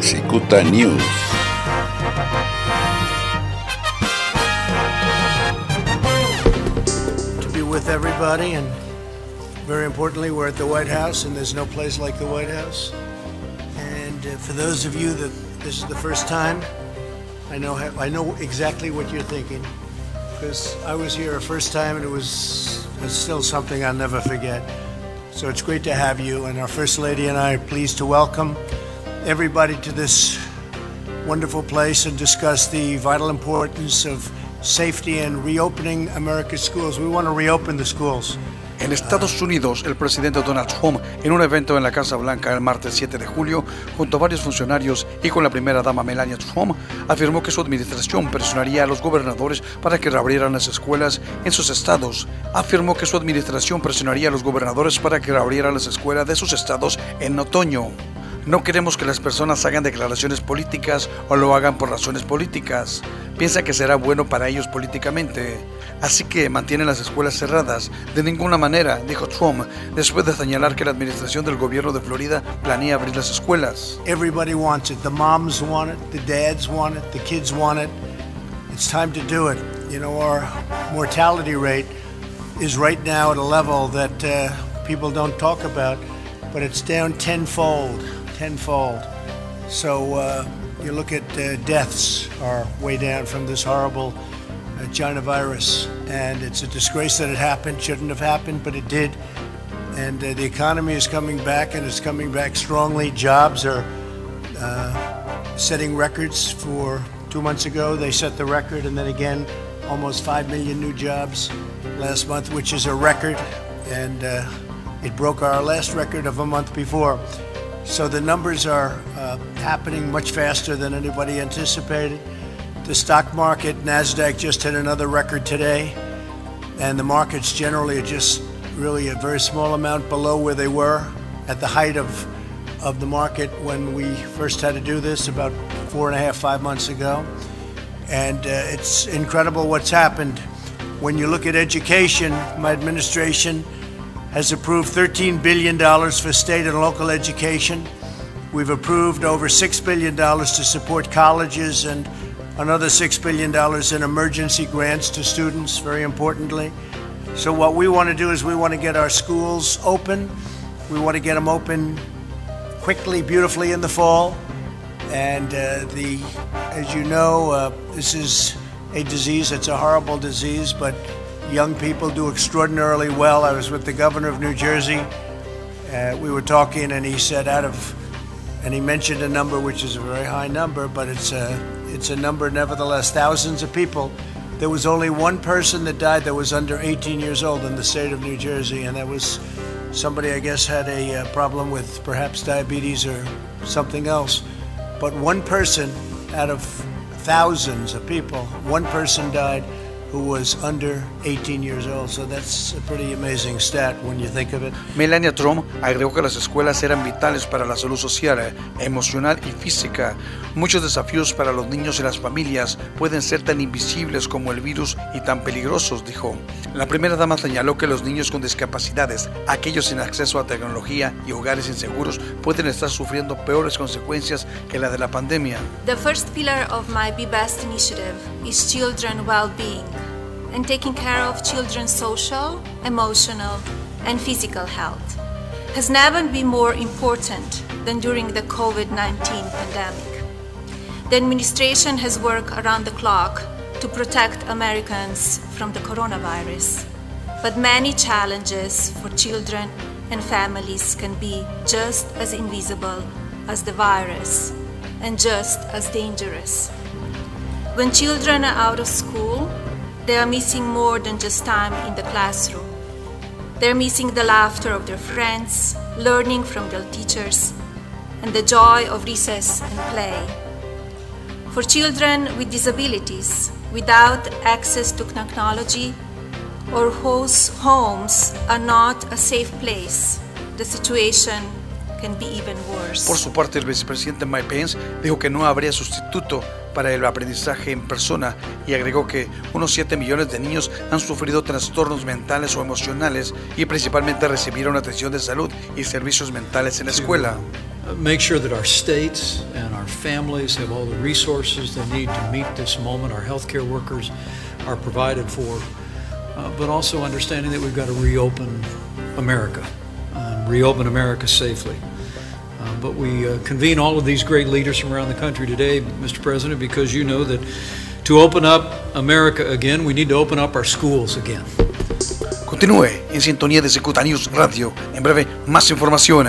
Cicuta News. To be with everybody, and very importantly, we're at the White House, and there's no place like the White House. And uh, for those of you that this is the first time, I know I know exactly what you're thinking because I was here a first time, and it was it's still something I'll never forget. So it's great to have you, and our First Lady and I are pleased to welcome everybody to this wonderful place and discuss the vital importance of safety and reopening America's schools. We want to reopen the schools. En Estados Unidos, el presidente Donald Trump, en un evento en la Casa Blanca el martes 7 de julio, junto a varios funcionarios y con la primera dama Melania Trump, afirmó que su administración presionaría a los gobernadores para que reabrieran las escuelas en sus estados. Afirmó que su administración presionaría a los gobernadores para que reabrieran las escuelas de sus estados en otoño. No queremos que las personas hagan declaraciones políticas o lo hagan por razones políticas. Piensa que será bueno para ellos políticamente. Así que mantienen las escuelas cerradas. De ninguna manera, dijo Trump, después de señalar que la administración del gobierno de Florida planea abrir las escuelas. Everybody wants it. The moms want it, the dads want it, the kids want it. It's time to do it. You know, our mortality rate is right now at a level that uh, people don't talk about, but it's down tenfold. Tenfold. So uh, you look at uh, deaths are way down from this horrible uh, China virus, and it's a disgrace that it happened. Shouldn't have happened, but it did. And uh, the economy is coming back, and it's coming back strongly. Jobs are uh, setting records. For two months ago, they set the record, and then again, almost five million new jobs last month, which is a record, and uh, it broke our last record of a month before. So the numbers are uh, happening much faster than anybody anticipated. The stock market, NASDAQ, just hit another record today, and the markets generally are just really a very small amount below where they were at the height of, of the market when we first had to do this about four and a half, five months ago. And uh, it's incredible what's happened. When you look at education, my administration has approved $13 billion for state and local education. We've approved over $6 billion to support colleges and another $6 billion in emergency grants to students, very importantly. So, what we want to do is we want to get our schools open. We want to get them open quickly, beautifully in the fall. And uh, the, as you know, uh, this is a disease. It's a horrible disease, but young people do extraordinarily well. I was with the governor of New Jersey. Uh, we were talking, and he said, out of, and he mentioned a number which is a very high number, but it's a, it's a number nevertheless, thousands of people. There was only one person that died that was under 18 years old in the state of New Jersey, and that was somebody, I guess, had a uh, problem with perhaps diabetes or something else. But one person out of thousands of people, one person died who was under 18 years old. So that's a pretty amazing stat when you think of it. Melania Trump agregó que las escuelas eran vitales para la salud social, emocional y física. Muchos desafíos para los niños y las familias pueden ser tan invisibles como el virus y tan peligrosos, dijo. La primera dama señaló que los niños con discapacidades, aquellos sin acceso a tecnología y hogares inseguros pueden estar sufriendo peores consecuencias que la de la pandemia. The first pillar of my Be Best initiative is children well-being. And taking care of children's social, emotional, and physical health has never been more important than during the COVID 19 pandemic. The administration has worked around the clock to protect Americans from the coronavirus, but many challenges for children and families can be just as invisible as the virus and just as dangerous. When children are out of school, they are missing more than just time in the classroom. They're missing the laughter of their friends, learning from their teachers, and the joy of recess and play. For children with disabilities, without access to technology, or whose homes are not a safe place, the situation can be even worse. Por su parte, el vicepresidente Mike Pence dijo que no habría sustituto para el aprendizaje en persona y agregó que unos 7 millones de niños han sufrido trastornos mentales o emocionales y principalmente recibieron atención de salud y servicios mentales en la escuela. uh, make sure that our states and our families have all the resources they need to meet this moment. Our healthcare workers are provided for, uh, but also understanding that we've got to reopen America, reopen America safely. Uh, but we uh, convene all of these great leaders from around the country today, Mr. President, because you know that to open up America again, we need to open up our schools again. Continúe en sintonía de Cicuta News Radio. En breve, más información.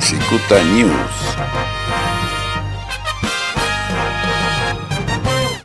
Cicuta News.